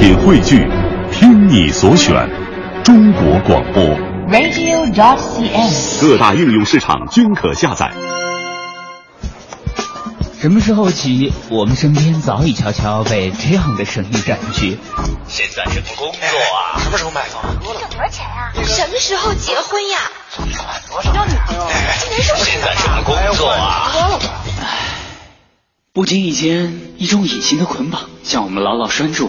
品汇聚，听你所选，中国广播。radio.dot.cn，。各大应用市场均可下载。什么时候起，我们身边早已悄悄被这样的声音占据？现在什么工作啊？什么时候买房啊？挣多少钱啊？什么时候结婚呀？多少？交女朋友？今年是现在什么工作啊？不经意间，一种隐形的捆绑将我们牢牢拴住，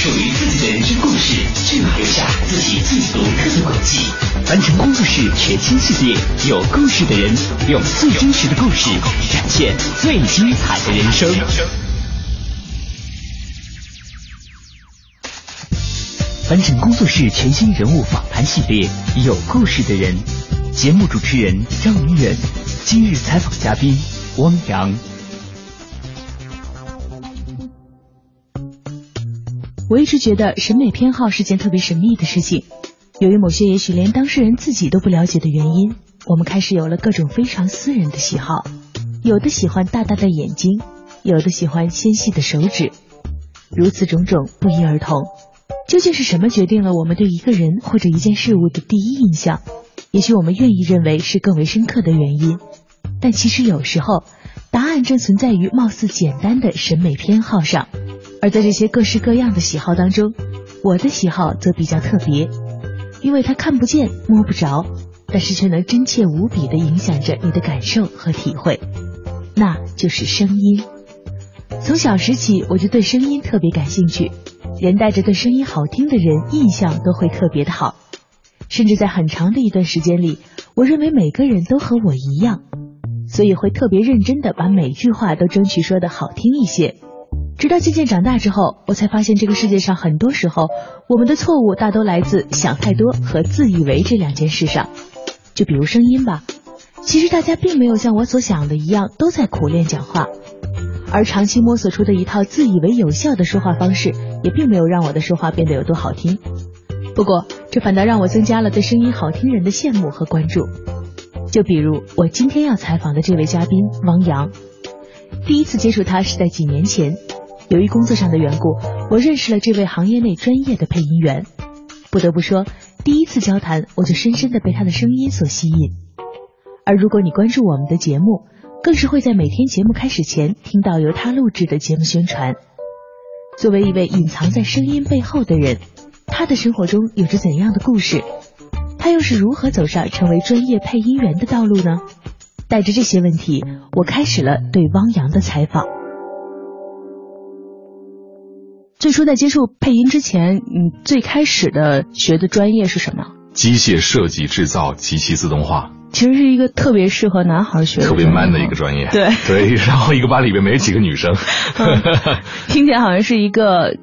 属于自己的人生故事，就要留下自己最独特的轨迹。凡尘工作室全新系列，有故事的人，用最真实的故事展现最精彩的人生。凡尘工作室全新人物访谈系列，有故事的人。节目主持人张明远，今日采访嘉宾汪洋。我一直觉得审美偏好是件特别神秘的事情，由于某些也许连当事人自己都不了解的原因，我们开始有了各种非常私人的喜好。有的喜欢大大的眼睛，有的喜欢纤细的手指，如此种种不一而同。究竟是什么决定了我们对一个人或者一件事物的第一印象？也许我们愿意认为是更为深刻的原因，但其实有时候答案正存在于貌似简单的审美偏好上。而在这些各式各样的喜好当中，我的喜好则比较特别，因为它看不见、摸不着，但是却能真切无比的影响着你的感受和体会，那就是声音。从小时起，我就对声音特别感兴趣，连带着对声音好听的人印象都会特别的好。甚至在很长的一段时间里，我认为每个人都和我一样，所以会特别认真的把每句话都争取说的好听一些。直到渐渐长大之后，我才发现这个世界上很多时候，我们的错误大都来自想太多和自以为这两件事上。就比如声音吧，其实大家并没有像我所想的一样都在苦练讲话，而长期摸索出的一套自以为有效的说话方式，也并没有让我的说话变得有多好听。不过，这反倒让我增加了对声音好听人的羡慕和关注。就比如我今天要采访的这位嘉宾汪洋，第一次接触他是在几年前，由于工作上的缘故，我认识了这位行业内专业的配音员。不得不说，第一次交谈我就深深的被他的声音所吸引。而如果你关注我们的节目，更是会在每天节目开始前听到由他录制的节目宣传。作为一位隐藏在声音背后的人。他的生活中有着怎样的故事？他又是如何走上成为专业配音员的道路呢？带着这些问题，我开始了对汪洋的采访。最初在接触配音之前，你最开始的学的专业是什么？机械设计制造及其自动化。其实是一个特别适合男孩学的，特别 man 的一个专业。对对，然后一个班里边没几个女生，嗯、听起来好像是一个。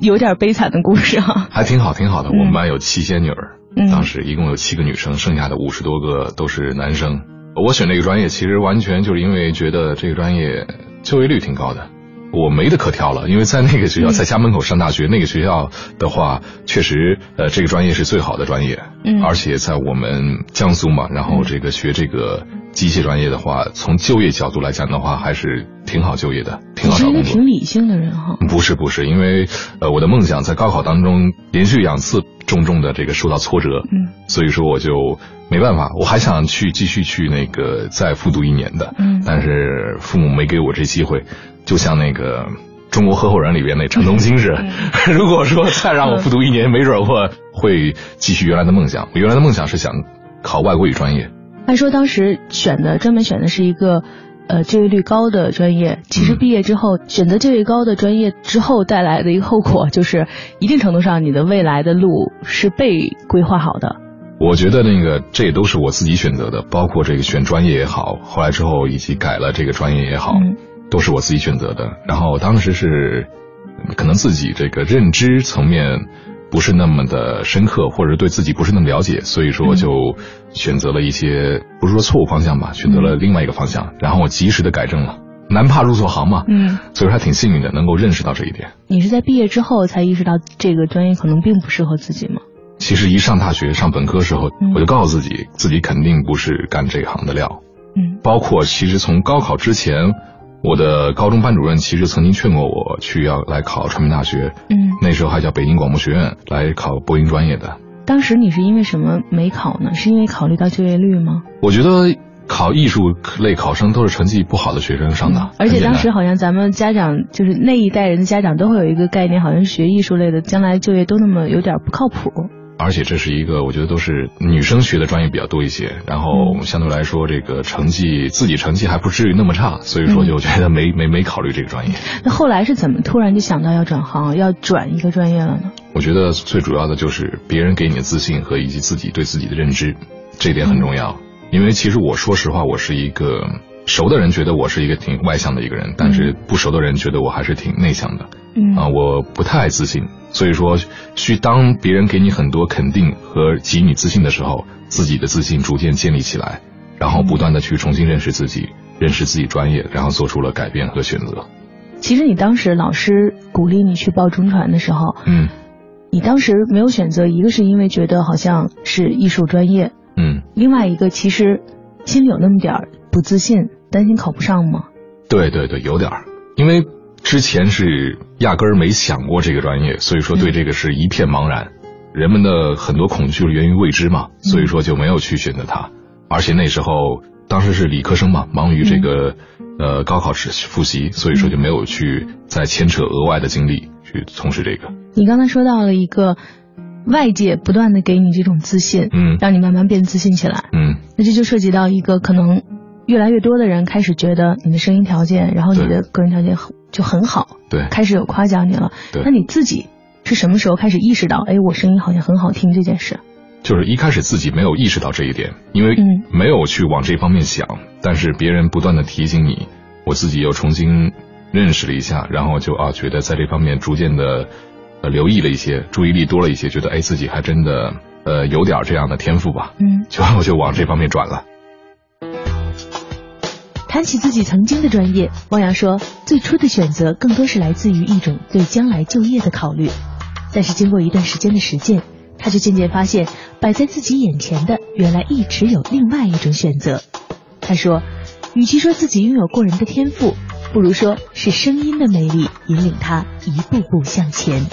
有点悲惨的故事啊，还挺好，挺好的。嗯、我们班有七仙女儿，嗯、当时一共有七个女生，剩下的五十多个都是男生。我选这个专业，其实完全就是因为觉得这个专业就业率挺高的，我没得可挑了。因为在那个学校，在家门口上大学，嗯、那个学校的话，确实，呃，这个专业是最好的专业。嗯，而且在我们江苏嘛，然后这个学这个机械专业的话，从就业角度来讲的话，还是挺好就业的，挺好找工作。你是一个挺理性的人哈。不是不是，因为呃，我的梦想在高考当中连续两次重重的这个受到挫折，嗯，所以说我就没办法，我还想去继续去那个再复读一年的，嗯，但是父母没给我这机会，就像那个。中国合伙人里边那陈东青是，嗯、如果说再让我复读一年，嗯、没准我会继续原来的梦想。我原来的梦想是想考外国语专业。按说当时选的专门选的是一个呃就业率高的专业，其实毕业之后、嗯、选择就业高的专业之后带来的一个后果，就是一定程度上你的未来的路是被规划好的。我觉得那个这也都是我自己选择的，包括这个选专业也好，后来之后以及改了这个专业也好。嗯都是我自己选择的，然后当时是可能自己这个认知层面不是那么的深刻，或者对自己不是那么了解，所以说就选择了一些不是说错误方向吧，选择了另外一个方向，然后我及时的改正了。难怕入错行嘛，嗯，所以说还挺幸运的，能够认识到这一点。你是在毕业之后才意识到这个专业可能并不适合自己吗？其实一上大学上本科时候，嗯我就告诉自己，自己肯定不是干这行的料。嗯包括其实从高考之前，我的高中班主任其实曾经劝过我去要来考传媒大学，嗯，那时候还叫北京广播学院来考播音专业的。当时你是因为什么没考呢？是因为考虑到就业率吗？我觉得考艺术类考生都是成绩不好的学生上的，嗯而且当时好像咱们家长就是那一代人的家长都会有一个概念，好像学艺术类的将来就业都那么有点不靠谱。而且这是一个，我觉得都是女生学的专业比较多一些，然后嗯相对来说，这个成绩自己成绩还不至于那么差，所以说嗯就觉得没没没考虑这个专业。那后来是怎么突然就想到要转行，要转一个专业了呢？我觉得最主要的就是别人给你的自信和以及自己对自己的认知，这一点很重要。因为其实我说实话，我是一个熟的人觉得我是一个挺外向的一个人，但是不熟的人觉得我还是挺内向的。嗯。啊，我不太自信，所以说去当别人给你很多肯定和给予你自信的时候，自己的自信逐渐建立起来，然后不断的去重新认识自己，认识自己专业，然后做出了改变和选择。其实你当时老师鼓励你去报中传的时候，嗯。你当时没有选择，一个是因为觉得好像是艺术专业，嗯，另外一个其实心里有那么点儿不自信，担心考不上吗？对对对，有点儿，因为之前是压根儿没想过这个专业，所以说对这个是一片茫然。人们的很多恐惧源于未知嘛，所以说就没有去选择它。而且那时候当时是理科生嘛，忙于这个、呃高考试复习，所以说就没有去再牵扯额外的精力去从事这个。你刚才说到了一个外界不断的给你这种自信，嗯让你慢慢变自信起来。嗯，那这就涉及到一个可能越来越多的人开始觉得你的声音条件，然后你的个人条件很就很好，对开始有夸奖你了。对那你自己是什么时候开始意识到，哎，我声音好像很好听这件事？就是一开始自己没有意识到这一点，因为嗯没有去往这方面想，但是别人不断的提醒你，我自己又重新认识了一下，然后就啊觉得在这方面逐渐的呃留意了一些，注意力多了一些，觉得哎自己还真的呃有点这样的天赋吧，嗯，就我就往这方面转了。谈起自己曾经的专业，汪洋说，最初的选择更多是来自于一种对将来就业的考虑，但是经过一段时间的实践，他就渐渐发现，摆在自己眼前的原来一直有另外一种选择。他说，与其说自己拥有过人的天赋，不如说是声音的魅力引领他一步步向前。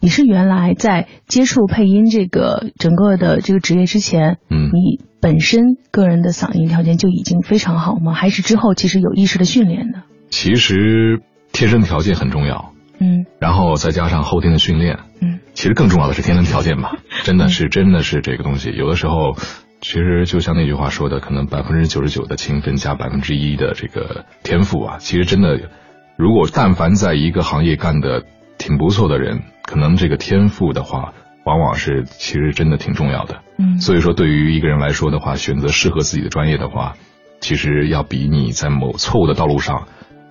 你是原来在接触配音这个整个的这个职业之前，嗯你本身个人的嗓音条件就已经非常好吗？还是之后其实有意识的训练呢？其实天生条件很重要，嗯然后再加上后天的训练，嗯其实更重要的是天生条件吧，真的是真的是这个东西。有的时候，其实就像那句话说的，可能百分之九十九的勤奋加百分之一的这个天赋啊，其实真的，如果但凡在一个行业干的挺不错的人，可能这个天赋的话，往往是其实真的挺重要的。嗯所以说，对于一个人来说的话，选择适合自己的专业的话，其实要比你在某错误的道路上，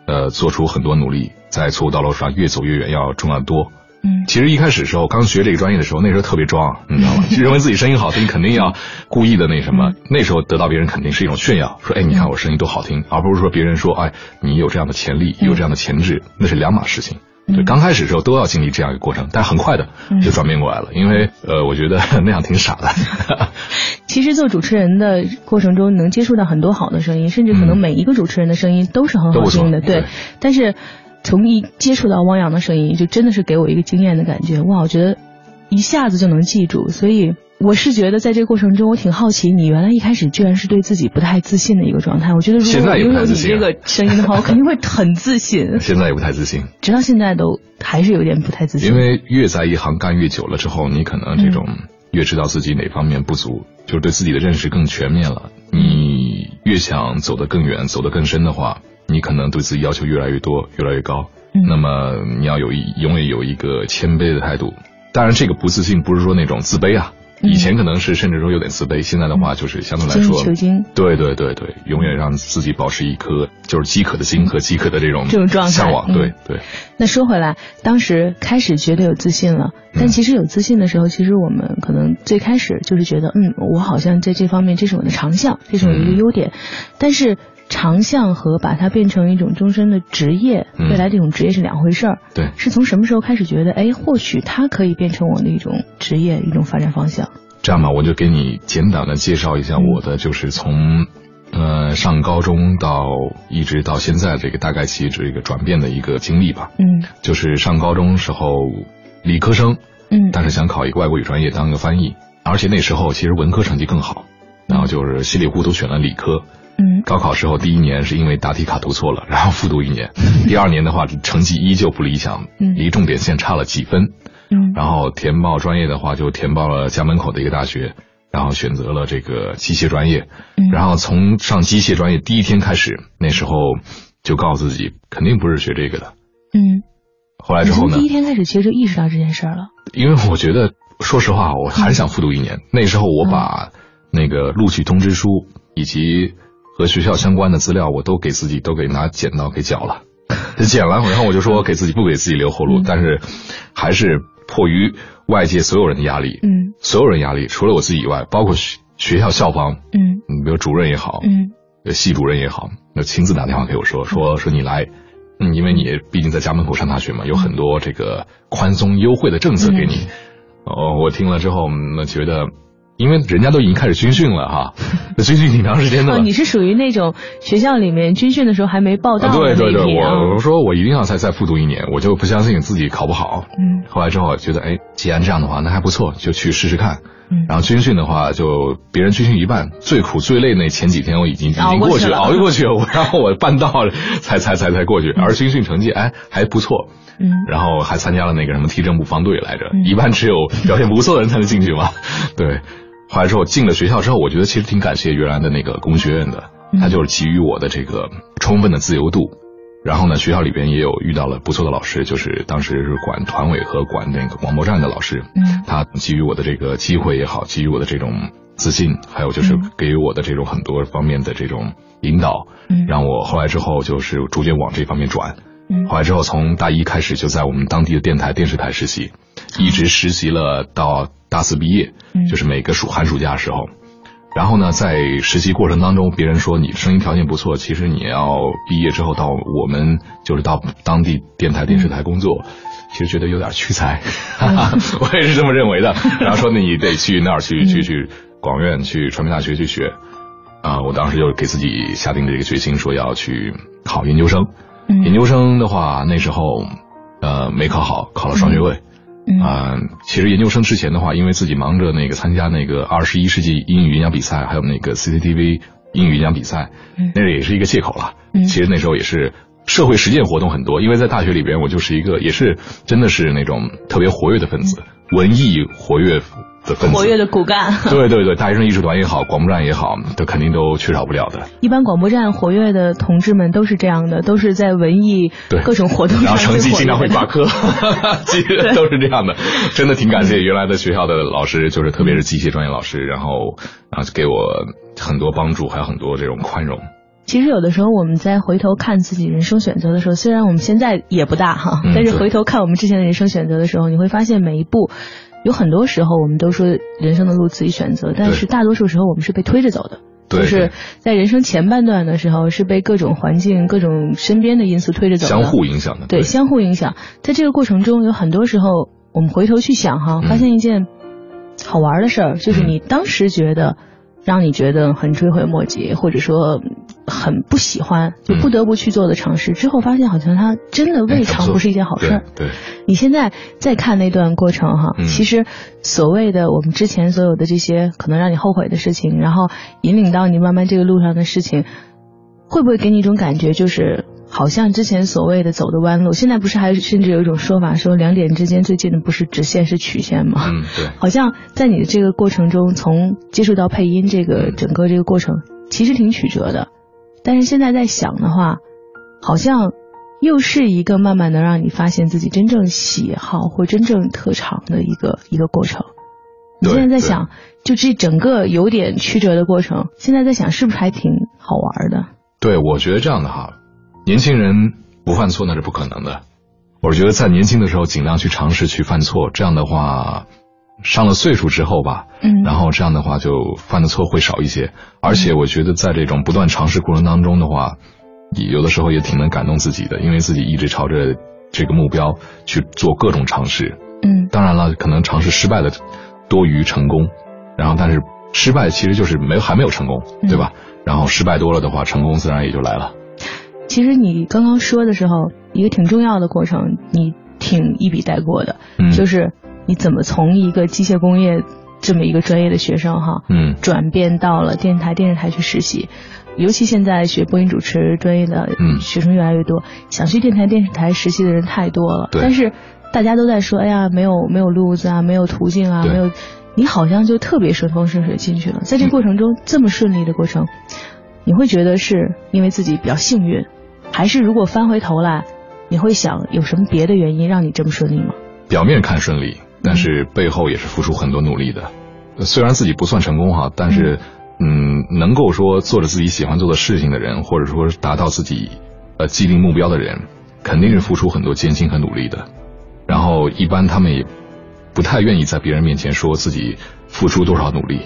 呃，做出很多努力，在错误道路上越走越远要重要得多。嗯其实一开始的时候，刚学这个专业的时候，那时候特别装，你知道吗？就认为自己声音好听，肯定要故意的那什么。那时候得到别人肯定是一种炫耀，说哎，你看我声音多好听，而不是说别人说哎，你有这样的潜力，有这样的潜质，那是两码事情。对，刚开始的时候都要经历这样一个过程，但很快的就转变过来了，因为呃，我觉得 那样挺傻的。其实做主持人的过程中，能接触到很多好的声音，甚至可能嗯每一个主持人的声音都是很好听的，对对。但是从一接触到汪洋的声音，就真的是给我一个惊艳的感觉，哇！我觉得一下子就能记住，所以。我是觉得在这个过程中，我挺好奇，你原来一开始居然是对自己不太自信的一个状态。我觉得如现在也果我拥有你这个声音的话，我肯定会很自信，现在也不太自信，直到现在都还是有点不太自信。因为越在一行干越久了之后，你可能这种越知道自己哪方面不足，就是对自己的认识更全面了。你越想走得更远、走得更深的话，你可能对自己要求越来越多、越来越高。嗯那么你要有一永远有一个谦卑的态度。当然，这个不自信不是说那种自卑啊，嗯以前可能是甚至说有点自卑，现在的话就是相对来精益说，求精。对对对对，永远让自己保持一颗就是饥渴的心和饥渴的这种这种状态向往。嗯对对，那说回来，当时开始觉得有自信了，但嗯其实有自信的时候，其实我们可能最开始就是觉得，嗯，我好像在这方面这是我的长项，这是我的一个嗯优点，但是。长项和把它变成一种终身的职业，嗯未来这种职业是两回事儿。对是从什么时候开始觉得，哎，或许它可以变成我的一种职业，一种发展方向？这样吧，我就给你简短的介绍一下我的，就是从呃上高中到一直到现在这个大概其这个转变的一个经历吧。嗯就是上高中时候理科生，嗯但是想考一个外国语专业当个翻译，而且那时候其实文科成绩更好，然后就是稀里糊涂选了理科。嗯高考时候第一年是因为答题卡读错了，然后复读一年。第二年的话成绩依旧不理想，嗯离重点线差了几分。嗯然后填报专业的话，就填报了家门口的一个大学，然后选择了这个机械专业。嗯然后从上机械专业第一天开始，那时候就告诉自己肯定不是学这个的。嗯。后来之后呢从第一，天开始其实就意识到这件事儿了。因为我觉得，说实话，我还是想复读一年。那时候我把那个录取通知书以及和学校相关的资料，我都给自己都给拿剪刀给绞了，剪了，然后我就说给自己不给自己留后路，嗯但是还是迫于外界所有人的压力，嗯所有人压力，除了我自己以外，包括学学校校方，嗯嗯，比如主任也好，嗯呃系主任也好，那亲自打电话给我说说说你来，嗯，因为你毕竟在家门口上大学嘛，有很多这个宽松优惠的政策给你。哦，我听了之后，嗯那觉得，因为人家都已经开始军训了哈，那 军训挺长时间的哦，你是属于那种学校里面军训的时候还没报到对对对。我我说我一定要再再复读一年，我就不相信自己考不好。嗯。后来之后觉得，哎，既然这样的话，那还不错，就去试试看。嗯。然后军训的话，就别人军训一半，最苦最累那前几天我已经已经过去了，过去了熬过去了，我 然后我办到了才才才才过去，而军训成绩哎还不错，嗯。然后还参加了那个什么踢正步方队来着，嗯。一般只有表现不错的人才能进去嘛。对，后来之后进了学校之后，我觉得其实挺感谢原来的那个工学院的，嗯。他就是给予我的这个充分的自由度。然后呢，学校里边也有遇到了不错的老师，就是当时是管团委和管那个广播站的老师，嗯。他给予我的这个机会也好，给予我的这种自信，还有就是嗯。给予我的这种很多方面的这种引导，嗯。让我后来之后就是逐渐往这方面转。嗯。后来之后，从大一开始就在我们当地的电台、电视台实习，一直实习了到大四毕业，嗯就是每个暑寒暑假的时候。然后呢，在实习过程当中，别人说你声音条件不错，其实你要毕业之后到我们就是到当地电台、电视台工作，其实觉得有点屈才，我也是这么认为的。然后说你得去那儿去去去广院、去传媒大学去学。啊、我当时就给自己下定了这个决心，说要去考研究生。嗯研究生的话，那时候呃没考好，考了双学位。嗯啊、其实研究生之前的话，因为自己忙着那个参加那个二十一世纪英语演讲比赛，还有那个 CCTV 英语演讲比赛，嗯。那个也是一个借口了。嗯。其实那时候也是社会实践活动很多，因为在大学里边，我就是一个也是真的是那种特别活跃的分子，文艺活跃的分子。活跃的骨干。对对对，大学生艺术团也好，广播站也好，这肯定都缺少不了的。一般广播站活跃的同志们都是这样的，都是在文艺对各种活动上然后成绩经常会挂科，其实都是这样的。真的挺感谢原来的学校的老师，就是特别是机械专业老师，然后啊给我很多帮助，还有很多这种宽容。其实有的时候我们在回头看自己人生选择的时候，虽然我们现在也不大哈，但是回头看我们之前的人生选择的时候，你会发现每一步，有很多时候我们都说人生的路自己选择，但是大多数时候我们是被推着走的。对就是在人生前半段的时候，是被各种环境、各种身边的因素推着走的，相互影响的。对，相互影响。在这个过程中，有很多时候我们回头去想哈，嗯发现一件好玩的事儿，就是嗯你当时觉得让你觉得很追悔莫及，或者说很不喜欢，就不得不去做的尝试，之后发现好像它真的未尝不是一件好事儿。对，对你现在再看那段过程哈，嗯其实所谓的我们之前所有的这些可能让你后悔的事情，然后引领到你慢慢这个路上的事情，会不会给你一种感觉，就是好像之前所谓的走的弯路，现在不是还甚至有一种说法说两点之间最近的不是直线是曲线吗？嗯，对，好像在你的这个过程中，从接触到配音这个嗯整个这个过程，其实挺曲折的。但是现在在想的话，好像又是一个慢慢能让你发现自己真正喜好或真正特长的一个一个过程。你现在在想，就这整个有点曲折的过程，现在在想是不是还挺好玩的？对，我觉得这样的哈，年轻人不犯错那是不可能的。我是觉得在年轻的时候尽量去尝试去犯错，这样的话，上了岁数之后吧，嗯然后这样的话就犯的错会少一些。而且我觉得在这种不断尝试过程当中的话，有的时候也挺能感动自己的，因为自己一直朝着这个目标去做各种尝试。嗯当然了，可能尝试失败的多于成功，然后但是失败其实就是没有还没有成功，对吧？然后失败多了的话，成功自然也就来了。其实你刚刚说的时候，一个挺重要的过程，你挺一笔带过的，嗯就是你怎么从一个机械工业这么一个专业的学生哈，嗯转变到了电台、电视台去实习。尤其现在学播音主持专业的嗯学生越来越多，想去电台、电视台实习的人太多了。对但是大家都在说，哎呀，没有没有路子啊，没有途径啊，没有。你好像就特别顺风顺水进去了，在这过程中、这么顺利的过程，你会觉得是因为自己比较幸运，还是如果翻回头来，你会想有什么别的原因让你这么顺利吗？表面看顺利，但是背后也是付出很多努力的。呃虽然自己不算成功哈，但是嗯，能够说做着自己喜欢做的事情的人，或者说达到自己呃既定目标的人，肯定是付出很多艰辛和努力的。然后一般他们也不太愿意在别人面前说自己付出多少努力，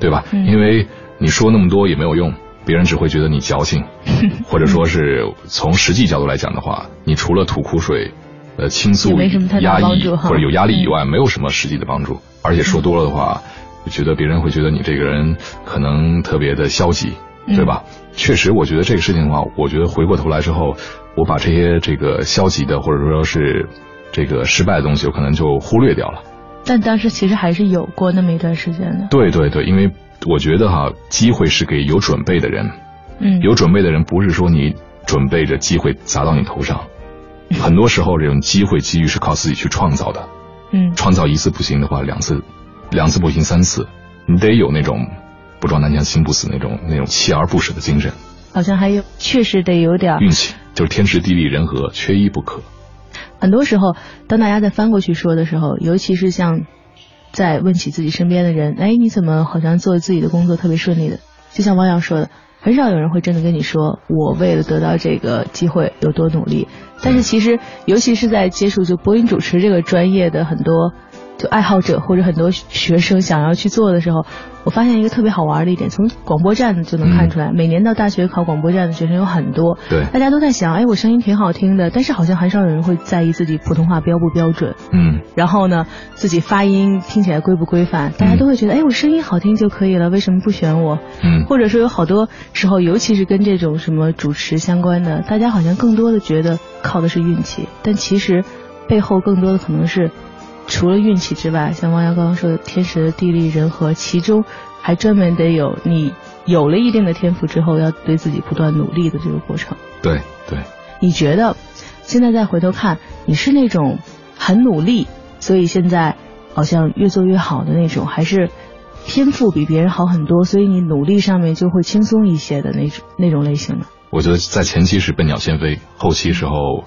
对吧？嗯因为你说那么多也没有用，别人只会觉得你矫情，或者说是从实际角度来讲的话，你除了吐苦水、呃倾诉没什么太、大压抑或者有压力以外，没有什么实际的帮助。而且说多了的话，我觉得别人会觉得你这个人可能特别的消极，嗯对吧？确实，我觉得这个事情的话，我觉得回过头来之后，我把这些这个消极的或者说是这个失败的东西，我可能就忽略掉了。但当时其实还是有过那么一段时间的。对对对，因为我觉得哈，机会是给有准备的人。嗯，有准备的人不是说你准备着机会砸到你头上，很多时候这种机会机遇是靠自己去创造的。嗯创造一次不行的话，两次，两次不行三次，你得有那种不撞南墙心不死那种那种锲而不舍的精神。好像还有确实得有点运气就是天时地利人和，缺一不可。很多时候，当大家在翻过去说的时候，尤其是像在问起自己身边的人，哎，你怎么好像做自己的工作特别顺利的？就像汪洋说的，很少有人会真的跟你说，我为了得到这个机会有多努力。但是其实，尤其是在接触就播音主持这个专业的很多就爱好者或者很多学生想要去做的时候，我发现一个特别好玩的一点，从广播站就能看出来，每年到大学考广播站的学生有很多，对。大家都在想，哎，我声音挺好听的，但是好像很少有人会在意自己普通话标不标准，嗯，然后呢，自己发音听起来规不规范，大家都会觉得，哎，我声音好听就可以了，为什么不选我？嗯。或者说有好多时候，尤其是跟这种什么主持相关的，大家好像更多的觉得靠的是运气，但其实背后更多的可能是除了运气之外，像王瑶刚刚说的天时地利人和，其中还专门得有你有了一定的天赋之后，要对自己不断努力的这个过程。对对，你觉得现在再回头看，你是那种很努力，所以现在好像越做越好的那种，还是天赋比别人好很多，所以你努力上面就会轻松一些的那种那种类型呢？我觉得在前期是笨鸟先飞，后期时候，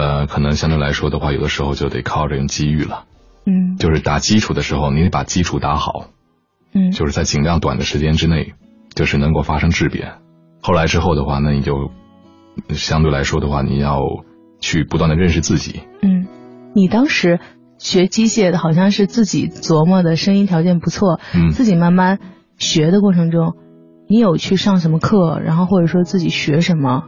呃，可能相对来说的话，有的时候就得靠这种机遇了。嗯就是打基础的时候，你得把基础打好，嗯，就是在尽量短的时间之内，就是能够发生质变。后来之后的话，那你就相对来说的话，你要去不断的认识自己。嗯，你当时学机械的，好像是自己琢磨的，声音条件不错，嗯自己慢慢学的过程中，你有去上什么课，然后或者说自己学什么？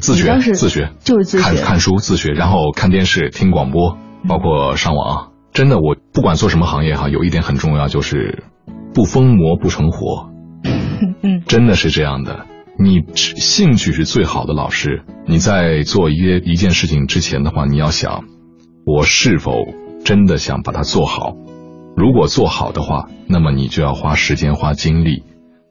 自学自学就是自学看看书自学，然后看电视、听广播，包括上网。真的，我不管做什么行业哈，有一点很重要，就是不疯魔不成活。嗯真的是这样的。你兴趣是最好的老师。你在做一些一件事情之前的话，你要想，我是否真的想把它做好？如果做好的话，那么你就要花时间花精力，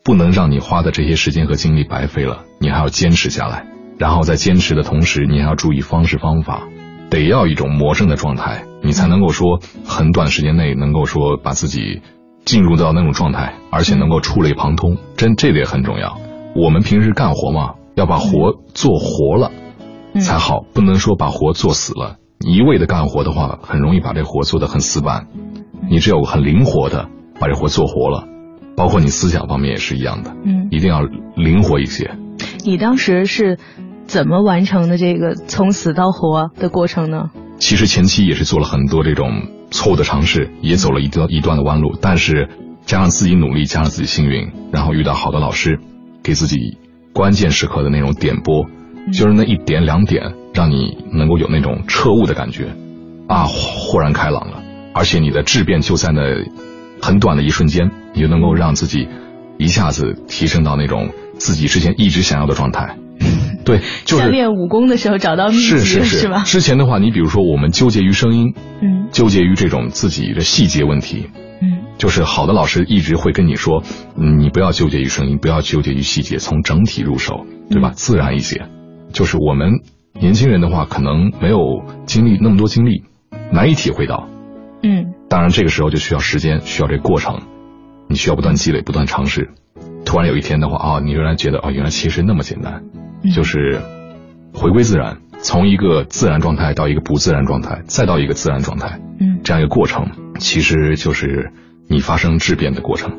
不能让你花的这些时间和精力白费了。你还要坚持下来，然后在坚持的同时，你还要注意方式方法，得要一种魔怔的状态，你才能够说很短时间内能够说把自己进入到那种状态，而且能够触类旁通，真这点很重要。我们平时干活嘛，要把活做活了嗯才好，不能说把活做死了。一味的干活的话，很容易把这活做得很死板。你只有很灵活的把这活做活了，包括你思想方面也是一样的，嗯，一定要灵活一些。你当时是怎么完成的这个从死到活的过程呢？其实前期也是做了很多这种错误的尝试，也走了一段一段的弯路，但是加上自己努力，加上自己幸运，然后遇到好的老师，给自己关键时刻的那种点拨，就是那一点两点，让你能够有那种彻悟的感觉，啊，豁然开朗了，而且你的质变就在那很短的一瞬间，你就能够让自己一下子提升到那种自己之前一直想要的状态。对，就是练武功的时候找到秘籍是是是吧？之前的话，你比如说我们纠结于声音，嗯纠结于这种自己的细节问题，嗯就是好的老师一直会跟你说，嗯你不要纠结于声音，不要纠结于细节，从整体入手，对吧？嗯自然一些。就是我们年轻人的话，可能没有经历那么多经历，难以体会到。嗯当然，这个时候就需要时间，需要这个过程，你需要不断积累，不断尝试。突然有一天的话，啊、你原来觉得，哦，原来其实那么简单，嗯就是回归自然，从一个自然状态到一个不自然状态，再到一个自然状态，嗯。这样一个过程，其实就是你发生质变的过程。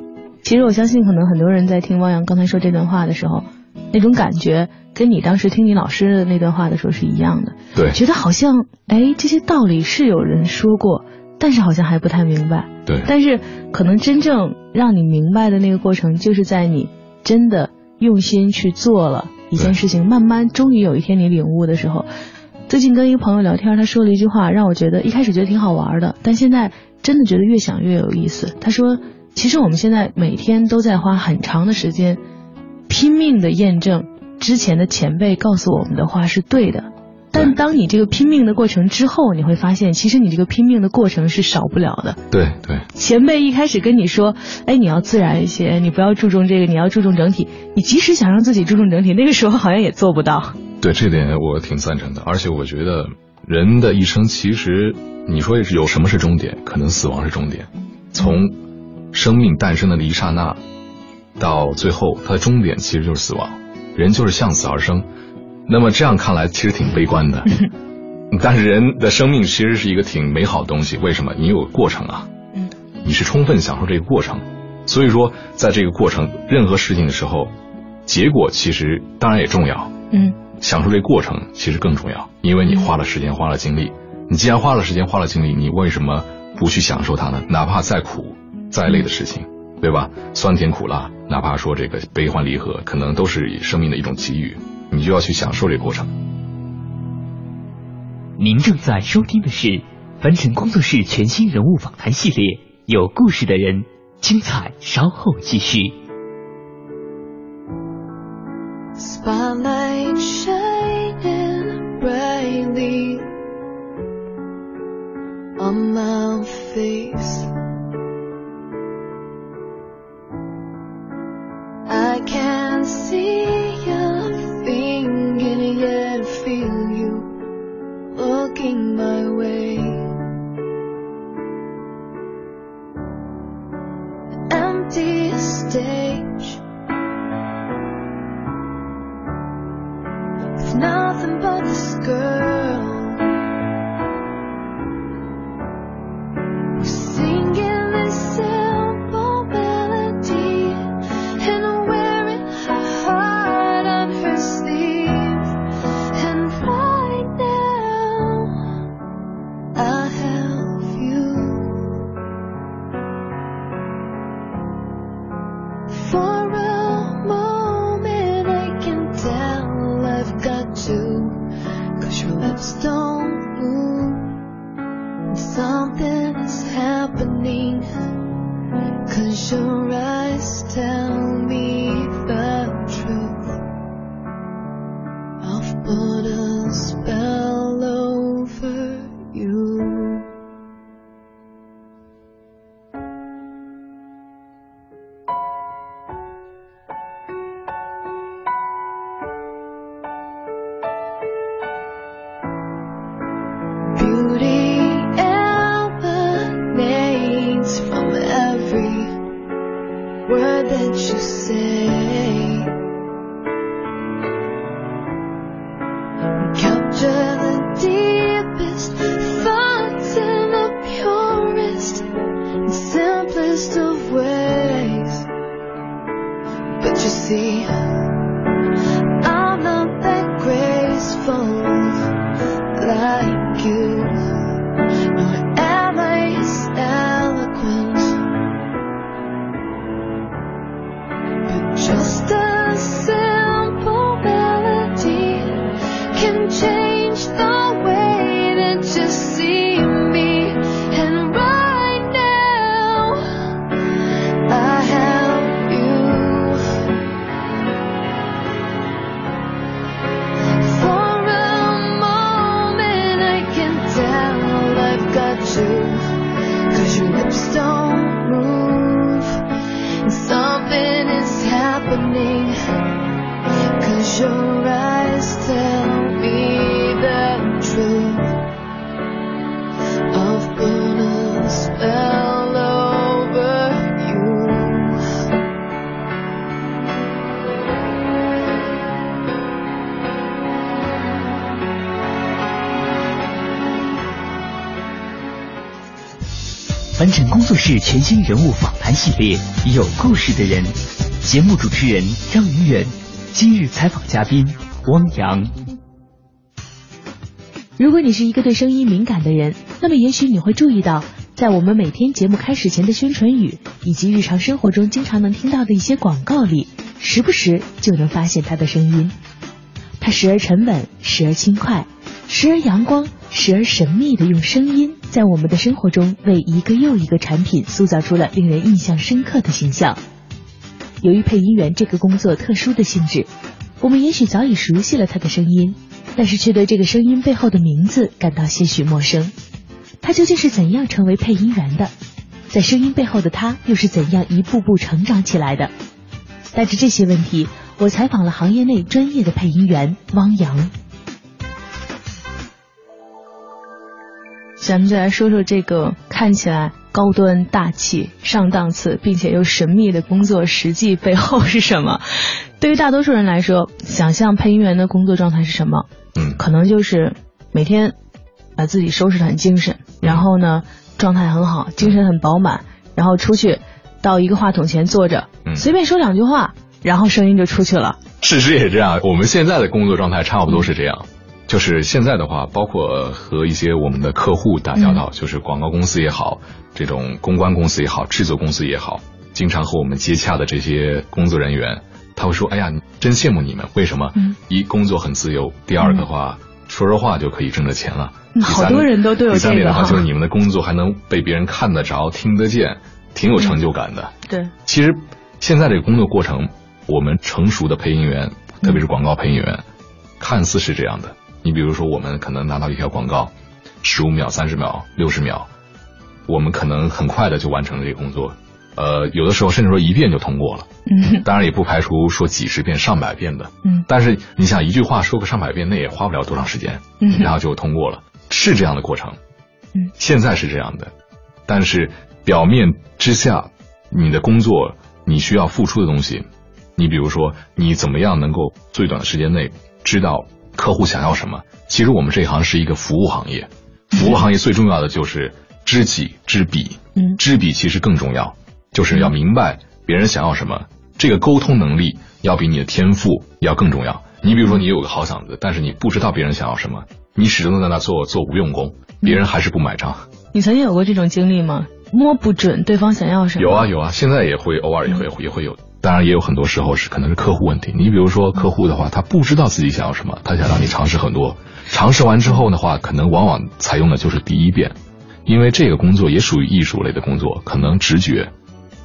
其实我相信，可能很多人在听汪洋刚才说这段话的时候，那种感觉跟你当时听你老师的那段话的时候是一样的，对觉得好像哎这些道理是有人说过，但是好像还不太明白。对，但是可能真正让你明白的那个过程，就是在你真的用心去做了一件事情，慢慢终于有一天你领悟的时候。最近跟一个朋友聊天，他说了一句话，让我觉得一开始觉得挺好玩的，但现在真的觉得越想越有意思。他说，其实我们现在每天都在花很长的时间，拼命的验证之前的前辈告诉我们的话是对的。但当你这个拼命的过程之后，你会发现，其实你这个拼命的过程是少不了的。对对前辈一开始跟你说，哎，你要自然一些，你不要注重这个，你要注重整体。你即使想让自己注重整体，那个时候好像也做不到。对，这点我挺赞成的。而且我觉得人的一生，其实你说有什么是终点？可能死亡是终点。从生命诞生的那一刹那，到最后，它的终点其实就是死亡。人就是向死而生。那么这样看来，其实挺悲观的。但是人的生命其实是一个挺美好的东西。为什么？你有过程啊，嗯，你是充分享受这个过程。所以说，在这个过程，任何事情的时候，结果其实当然也重要。嗯享受这个过程其实更重要，因为你花了时间，花了精力。你既然花了时间，花了精力，你为什么不去享受它呢？哪怕再苦、再累的事情，对吧？酸甜苦辣，哪怕说这个悲欢离合，可能都是生命的一种机遇，你就要去享受这个过程。您正在收听的是凡尘工作室全新人物访谈系列有故事的人精彩稍后继续。I can see thinking, yet I feel you looking my way. Empty stage. with nothing but this girl 凡尘工作室》全新人物访谈系列《有故事的人》，节目主持人张云远，今日采访嘉宾汪洋。如果你是一个对声音敏感的人，那么也许你会注意到，在我们每天节目开始前的宣传语，以及日常生活中经常能听到的一些广告里，时不时就能发现他的声音。他时而沉稳，时而轻快，时而阳光，时而神秘的用声音，在我们的生活中为一个又一个产品塑造出了令人印象深刻的形象。由于配音员这个工作特殊的性质，我们也许早已熟悉了他的声音，但是却对这个声音背后的名字感到些许陌生。他究竟是怎样成为配音员的？在声音背后的他又是怎样一步步成长起来的？带着这些问题，我采访了行业内专业的配音员汪洋。咱们再来说说这个看起来高端大气、上档次，并且又神秘的工作，实际背后是什么？对于大多数人来说，想象配音员的工作状态是什么？嗯，可能就是每天把自己收拾得很精神，然后呢状态很好，精神很饱满，然后出去到一个话筒前坐着，嗯随便说两句话，然后声音就出去了。事实也是这样，我们现在的工作状态差不多是这样。就是现在的话，包括和一些我们的客户打交道，就是广告公司也好，这种公关公司也好，制作公司也好，经常和我们接洽的这些工作人员，他会说：“哎呀，真羡慕你们，为什么？嗯一工作很自由，第二个话、说说话就可以挣着钱了。好多人都都有第三点的话，就是你们的工作还能被别人看得着、听得见，挺有成就感的。对，其实现在这个工作过程，我们成熟的配音员，特别是广告配音员，看似是这样的。你比如说，我们可能拿到一条广告，十五秒、三十秒、六十秒，我们可能很快的就完成了这个工作。呃，有的时候甚至说一遍就通过了。嗯当然也不排除说几十遍、上百遍的。嗯但是你想一句话说个上百遍，那也花不了多长时间，嗯然后就通过了，是这样的过程。嗯现在是这样的，但是表面之下，你的工作你需要付出的东西，你比如说你怎么样能够最短的时间内知道客户想要什么？其实我们这一行是一个服务行业，服务行业最重要的就是知己知彼，嗯知彼其实更重要，就是要明白别人想要什么。这个沟通能力要比你的天赋要更重要。你比如说，你有个好嗓子，但是你不知道别人想要什么，你始终在那做做无用功，别人还是不买账。你曾经有过这种经历吗？摸不准对方想要什么？有啊有啊，现在也会偶尔也会也会有，当然也有很多时候是可能是客户问题。你比如说客户的话，他不知道自己想要什么，他想让你尝试很多，尝试完之后的话，可能往往采用的就是第一遍，因为这个工作也属于艺术类的工作，可能直觉、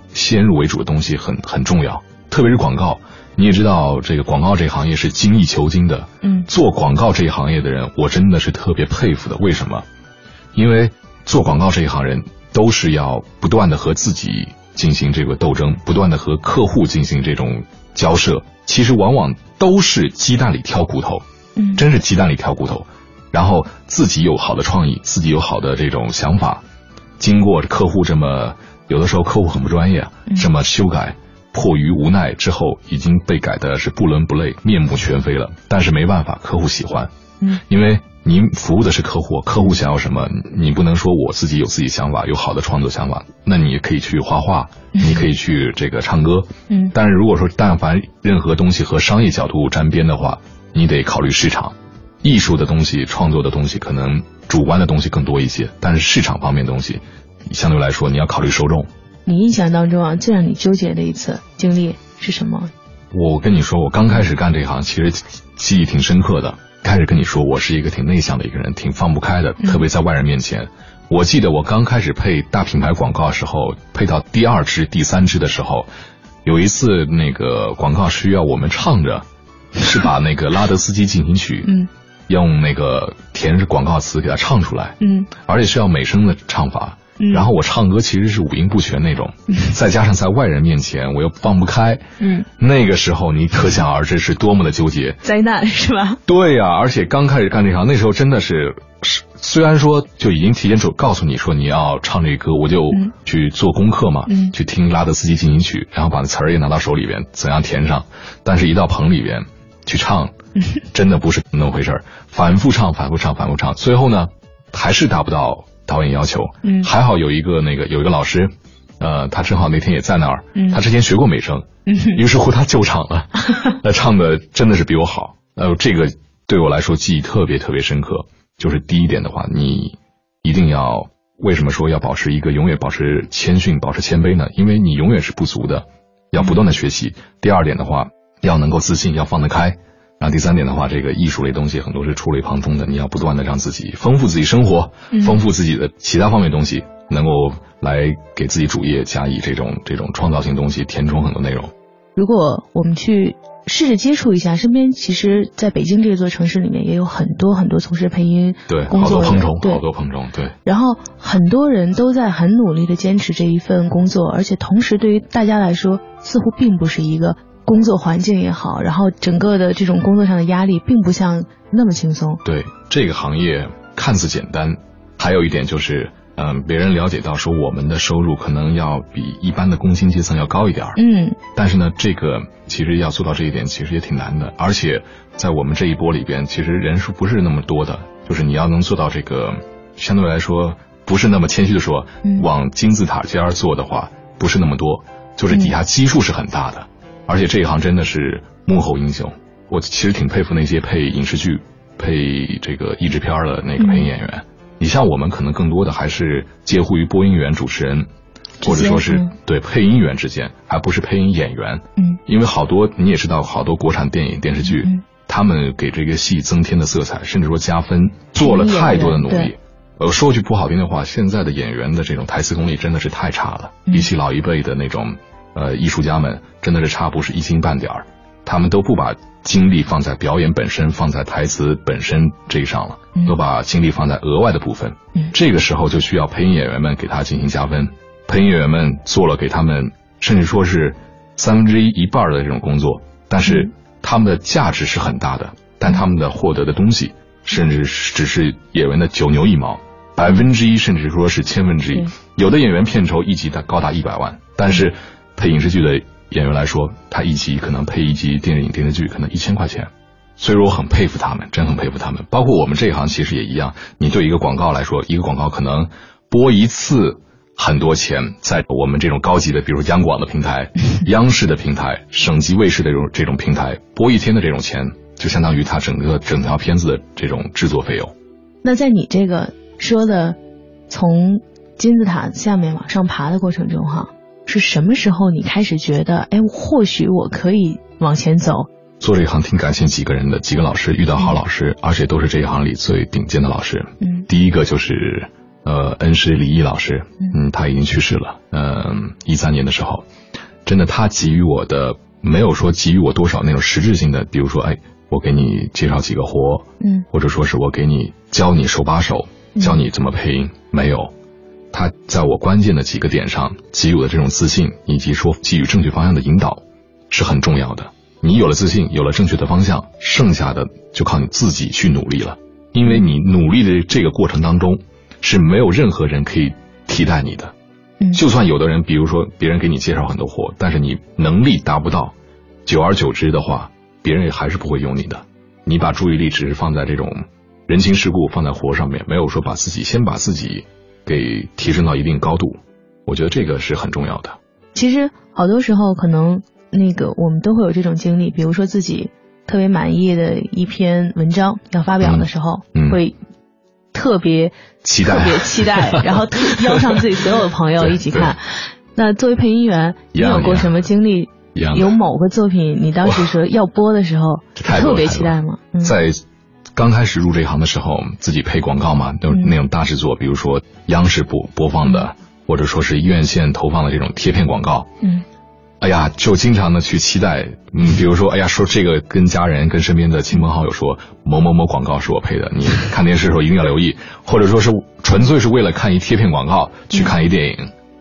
先入为主的东西很很重要，特别是广告。你也知道，这个广告这个行业是精益求精的。嗯做广告这一行业的人，我真的是特别佩服的。为什么？因为做广告这一行人都是要不断的和自己进行这个斗争，不断的和客户进行这种交涉。其实往往都是鸡蛋里挑骨头，嗯，真是鸡蛋里挑骨头。然后自己有好的创意，自己有好的这种想法，经过客户这么有的时候客户很不专业这么修改，迫于无奈之后已经被改的是不伦不类、面目全非了。但是没办法，客户喜欢，嗯因为你服务的是客户，客户想要什么，你不能说我自己有自己想法，有好的创作想法，那你可以去画画，你可以去这个唱歌，嗯但是如果说但凡任何东西和商业角度沾边的话，你得考虑市场。艺术的东西、创作的东西，可能主观的东西更多一些，但是市场方面的东西，相对来说你要考虑受众。你印象当中啊，最让你纠结的一次经历是什么？我跟你说，我刚开始干这行，其实记忆挺深刻的。开始跟你说，我是一个挺内向的一个人，挺放不开的，嗯特别在外人面前。我记得我刚开始配大品牌广告的时候，配到第二支、第三支的时候，有一次那个广告需要我们唱着，是把那个拉德斯基进行曲，嗯用那个填着广告词给它唱出来，嗯而且是要美声的唱法。嗯。然后我唱歌其实是五音不全那种，再加上在外人面前我又放不开，嗯，那个时候你可想而知是多么的纠结。灾难是吧？对呀、而且刚开始干这行，那时候真的是，是虽然说就已经提前就告诉你说你要唱这歌，我就嗯。去做功课嘛，嗯。去听拉德斯基进行曲，然后把词儿也拿到手里边，怎样填上。但是，一到棚里边去唱，真的不是那么回事儿，反复唱，反复唱，反复唱，最后呢，还是达不到导演要求。嗯还好有一个那个有一个老师，呃，他正好那天也在那儿，嗯他之前学过美声，嗯于是乎他救场了，那唱的真的是比我好。呃，这个对我来说记忆特别特别深刻。就是第一点的话，你一定要为什么说要保持一个永远保持谦逊、保持谦卑呢？因为你永远是不足的，要不断的学习。第二点的话，要能够自信，要放得开。然后第三点的话，这个艺术类东西很多是触类旁通的，你要不断的让自己丰富自己生活，嗯丰富自己的其他方面东西，能够来给自己主业加以这种这种创造性东西填充很多内容。如果我们去试着接触一下，身边其实在北京这座城市里面也有很多很多从事配音对，工作的人，好多碰撞，对好多碰撞，对。然后很多人都在很努力的坚持这一份工作，而且同时对于大家来说，似乎并不是一个工作环境也好，然后整个的这种工作上的压力并不像那么轻松。对这个行业看似简单，还有一点就是，嗯，别人了解到说我们的收入可能要比一般的工薪阶层要高一点儿，嗯但是呢，这个其实要做到这一点，其实也挺难的。而且在我们这一波里边，其实人数不是那么多的，就是你要能做到这个，相对来说不是那么谦虚的说，嗯往金字塔尖儿做的话，不是那么多，就是底下基数是很大的。而且这一行真的是幕后英雄，我其实挺佩服那些配影视剧、配这个译制片儿的那个配音演员。你像我们可能更多的还是介乎于播音员、主持人，或者说是对配音员之间，还不是配音演员。嗯因为好多你也知道，好多国产电影电视剧，嗯他们给这个戏增添的色彩，甚至说加分，做了太多的努力。呃，说句不好听的话，现在的演员的这种台词功力真的是太差了，嗯比起老一辈的那种呃艺术家们，真的是差不是一星半点儿。他们都不把精力放在表演本身，放在台词本身这一上了嗯，都把精力放在额外的部分。嗯这个时候就需要配音演员们给他进行加分。配音演员们做了给他们，甚至说是三分之一、一半的这种工作，但是嗯他们的价值是很大的，但他们的获得的东西，甚至是只是演员的九牛一毛，百分之一，甚至说是千分之一。有的演员片酬一集达高达一百万，但是配影视剧的演员来说，他一集可能配一集电影电视剧可能一千块钱。所以说我很佩服他们，真很佩服他们。包括我们这一行其实也一样，你对一个广告来说，一个广告可能播一次很多钱，在我们这种高级的，比如央广的平台、央视的平台、省级卫视的这种这种平台，播一天的这种钱，就相当于他整个整条片子的这种制作费用。那在你这个说的从金字塔下面往上爬的过程中，哈，是什么时候你开始觉得，哎，或许我可以往前走？做这一行挺感谢几个人的，几个老师遇到好老师，而且都是这一行里最顶尖的老师。嗯第一个就是呃恩师李毅老师，嗯，他已经去世了，嗯，一三年的时候，真的他给予我的没有说给予我多少那种实质性的，比如说哎，我给你介绍几个活，嗯或者说是我给你教你手把手，嗯教你怎么配音，没有。他在我关键的几个点上给予我的这种自信，以及说给予正确方向的引导，是很重要的。你有了自信，有了正确的方向，剩下的就靠你自己去努力了。因为你努力的这个过程当中，是没有任何人可以替代你的。嗯，就算有的人，比如说别人给你介绍很多活，但是你能力达不到，久而久之的话，别人也还是不会用你的。你把注意力只是放在这种人情世故放在活上面，没有说把自己先把自己给提升到一定高度，我觉得这个是很重要的。其实好多时候可能那个我们都会有这种经历，比如说自己特别满意的一篇文章要发表的时候，嗯嗯会特别期待特别期待，然后特邀上自己所有的朋友一起看。那作为配音员，你有过什么经历？有某个作品，你当时说要播的时候，特别期待吗？嗯在刚开始入这一行的时候，自己配广告嘛，都是嗯。那种大制作，比如说央视播播放的，或者说是院线投放的这种贴片广告。嗯。哎呀，就经常的去期待，嗯，比如说，哎呀，说这个跟家人、跟身边的亲朋好友说某某某广告是我配的，你看电视的时候一定要留意，或者说是纯粹是为了看一贴片广告去看一电影，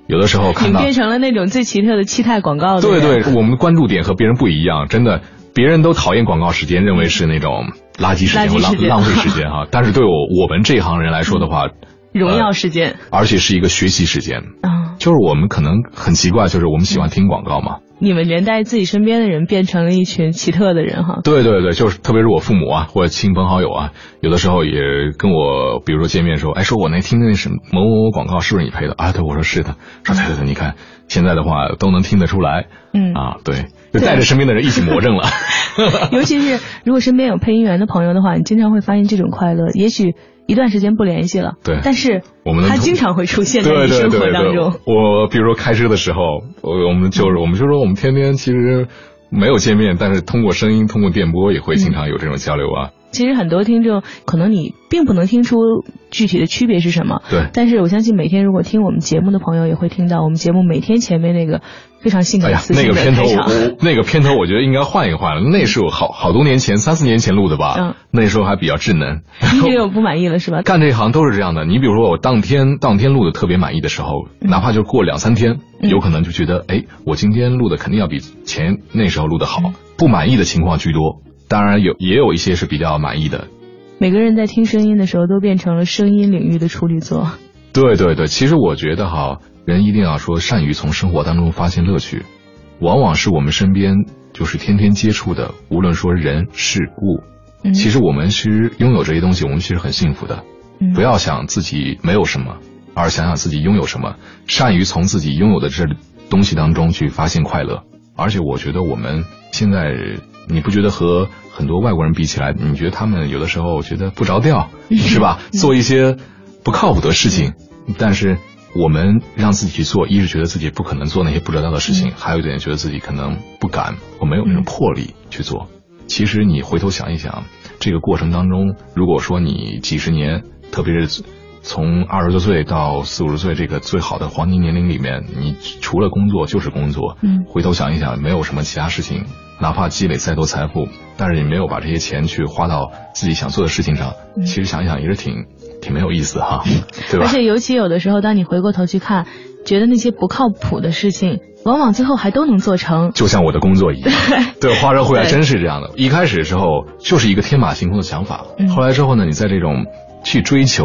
有的时候看到你变成了那种最奇特的期待广告的对对，我们的关注点和别人不一样，真的，别人都讨厌广告时间，认为是那种垃圾时间或浪浪费时间哈。但是对我我们这一行人来说的话，荣耀时间而且是一个学习时间，啊！就是我们可能很奇怪，就是我们喜欢听广告嘛。你们连带自己身边的人变成了一群奇特的人哈。对对对，就是特别是我父母啊，或者亲朋好友啊，有的时候也跟我，比如说见面说，哎，说我那听的那什么某某某广告是不是你配的啊？对，我说是的，说对对对，你看现在的话都能听得出来，嗯啊，对，就带着身边的人一起魔怔了。尤其是如果身边有配音员的朋友的话，你经常会发现这种快乐。也许一段时间不联系了，对但是我们他经常会出现在你生活对对当中。我比如说开车的时候，我我们就是我们就说我们天天其实没有见面，但是通过声音、通过电波也会经常有这种交流啊。其实很多听众可能你并不能听出具体的区别是什么，对但是我相信每天如果听我们节目的朋友也会听到我们节目每天前面那个非常性感刺激那个片头那个片头我觉得应该换一换了，那是我好好多年前三四年前录的吧，嗯那时候还比较稚嫩。你这个不满意了是吧？干这行都是这样的，你比如说我当天当天录的特别满意的时候，嗯哪怕就过两三天，嗯有可能就觉得，哎，我今天录的肯定要比前那时候录的好，嗯不满意的情况居多。当然有也有一些是比较满意的，每个人在听声音的时候都变成了声音领域的处女座。对对对，其实我觉得哈，人一定要说善于从生活当中发现乐趣，往往是我们身边就是天天接触的，无论说人事物，嗯其实我们是拥有这些东西，我们其实很幸福的。嗯不要想自己没有什么，而想想自己拥有什么，善于从自己拥有的这东西当中去发现快乐。而且我觉得我们现在，你不觉得和很多外国人比起来，你觉得他们有的时候觉得不着调，是吧？做一些不靠谱的事情，但是我们让自己去做，一是觉得自己不可能做那些不着调的事情，还有一点觉得自己可能不敢我没有那种魄力去做。其实你回头想一想，这个过程当中，如果说你几十年，特别是从二十多岁到四五十岁这个最好的黄金年龄里面，你除了工作就是工作。嗯回头想一想，没有什么其他事情，哪怕积累再多财富，但是你没有把这些钱去花到自己想做的事情上，嗯其实想一想也是挺挺没有意思哈，对吧而？且尤其有的时候，当你回过头去看，觉得那些不靠谱的事情，往往最后还都能做成。就像我的工作一样，对，话说回来，对真是这样的。一开始的时候就是一个天马行空的想法，嗯后来之后呢，你在这种去追求，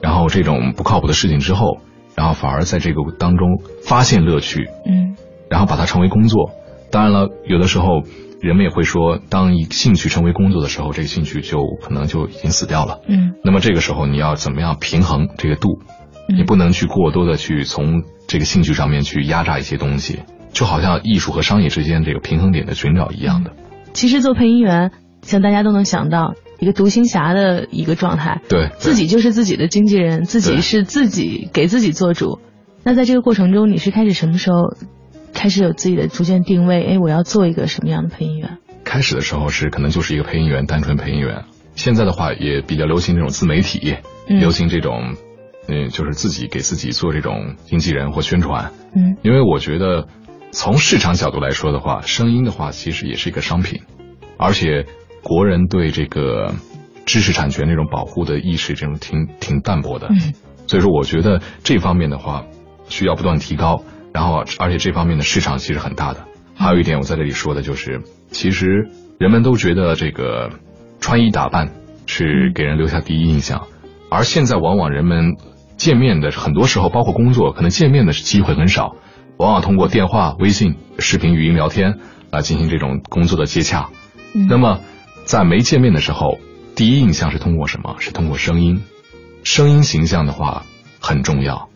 然后这种不靠谱的事情之后，然后反而在这个当中发现乐趣，嗯然后把它成为工作。当然了，有的时候人们也会说，当一兴趣成为工作的时候，这个兴趣就可能就已经死掉了。嗯那么这个时候你要怎么样平衡这个度？嗯你不能去过多的去从这个兴趣上面去压榨一些东西，就好像艺术和商业之间这个平衡点的寻找一样的。其实做配音员，像大家都能想到一个独行侠的一个状态，对，自己就是自己的经纪人，自己是自己给自己做主。那在这个过程中，你是开始什么时候开始有自己的逐渐定位？哎，我要做一个什么样的配音员？开始的时候是可能就是一个配音员，单纯配音员。现在的话也比较流行这种自媒体，嗯流行这种，嗯，就是自己给自己做这种经纪人或宣传。嗯因为我觉得，从市场角度来说的话，声音的话其实也是一个商品，而且国人对这个知识产权这种保护的意识，这种挺挺淡薄的。嗯所以说，我觉得这方面的话需要不断提高，然后而且这方面的市场其实很大的。还有一点我在这里说的就是，其实人们都觉得这个穿衣打扮是给人留下第一印象，而现在往往人们见面的很多时候，包括工作，可能见面的机会很少，往往通过电话、微信、视频、语音聊天来进行这种工作的接洽。嗯那么在没见面的时候，第一印象是通过什么？是通过声音，声音形象的话很重要。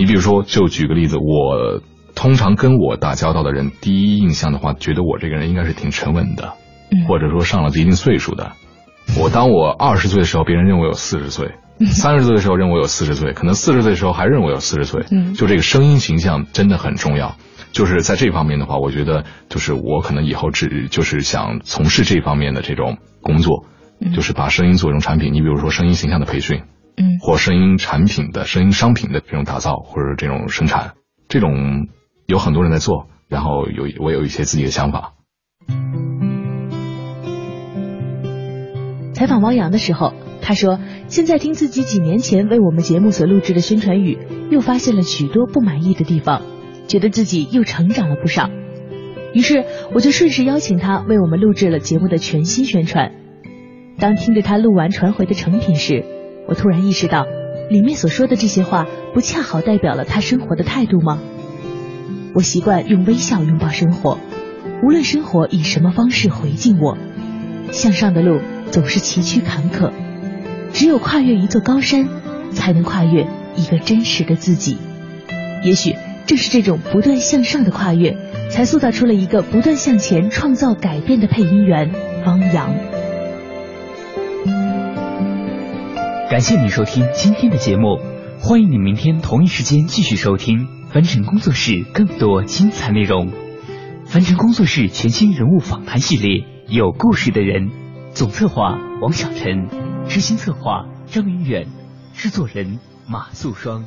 你比如说，就举个例子，我通常跟我打交道的人，第一印象的话，觉得我这个人应该是挺沉稳的，嗯或者说上了一定岁数的。我当我二十岁的时候，别人认为我有四十岁；三十岁的时候认为我有四十岁，可能四十岁的时候还认为我有四十岁。嗯就这个声音形象真的很重要。就是在这方面的话，我觉得就是我可能以后只就是想从事这方面的这种工作，嗯就是把声音做成产品。你比如说声音形象的培训，嗯或声音产品的声音商品的这种打造或者这种生产，这种有很多人在做，然后有我有一些自己的想法。采访汪洋的时候，他说：“现在听自己几年前为我们节目所录制的宣传语，又发现了许多不满意的地方，觉得自己又成长了不少。于是我就顺势邀请他为我们录制了节目的全新宣传。当听着他录完传回的成品时，我突然意识到，里面所说的这些话，不恰好代表了他生活的态度吗？我习惯用微笑拥抱生活，无论生活以什么方式回敬我。向上的路总是崎岖坎坷，只有跨越一座高山，才能跨越一个真实的自己。也许正是这种不断向上的跨越，才塑造出了一个不断向前创造改变的配音员汪洋。感谢您收听今天的节目，欢迎你明天同一时间继续收听凡尘工作室更多精彩内容。凡尘工作室全新人物访谈系列《有故事的人》，总策划王小晨，执行策划张明远，制作人马素双。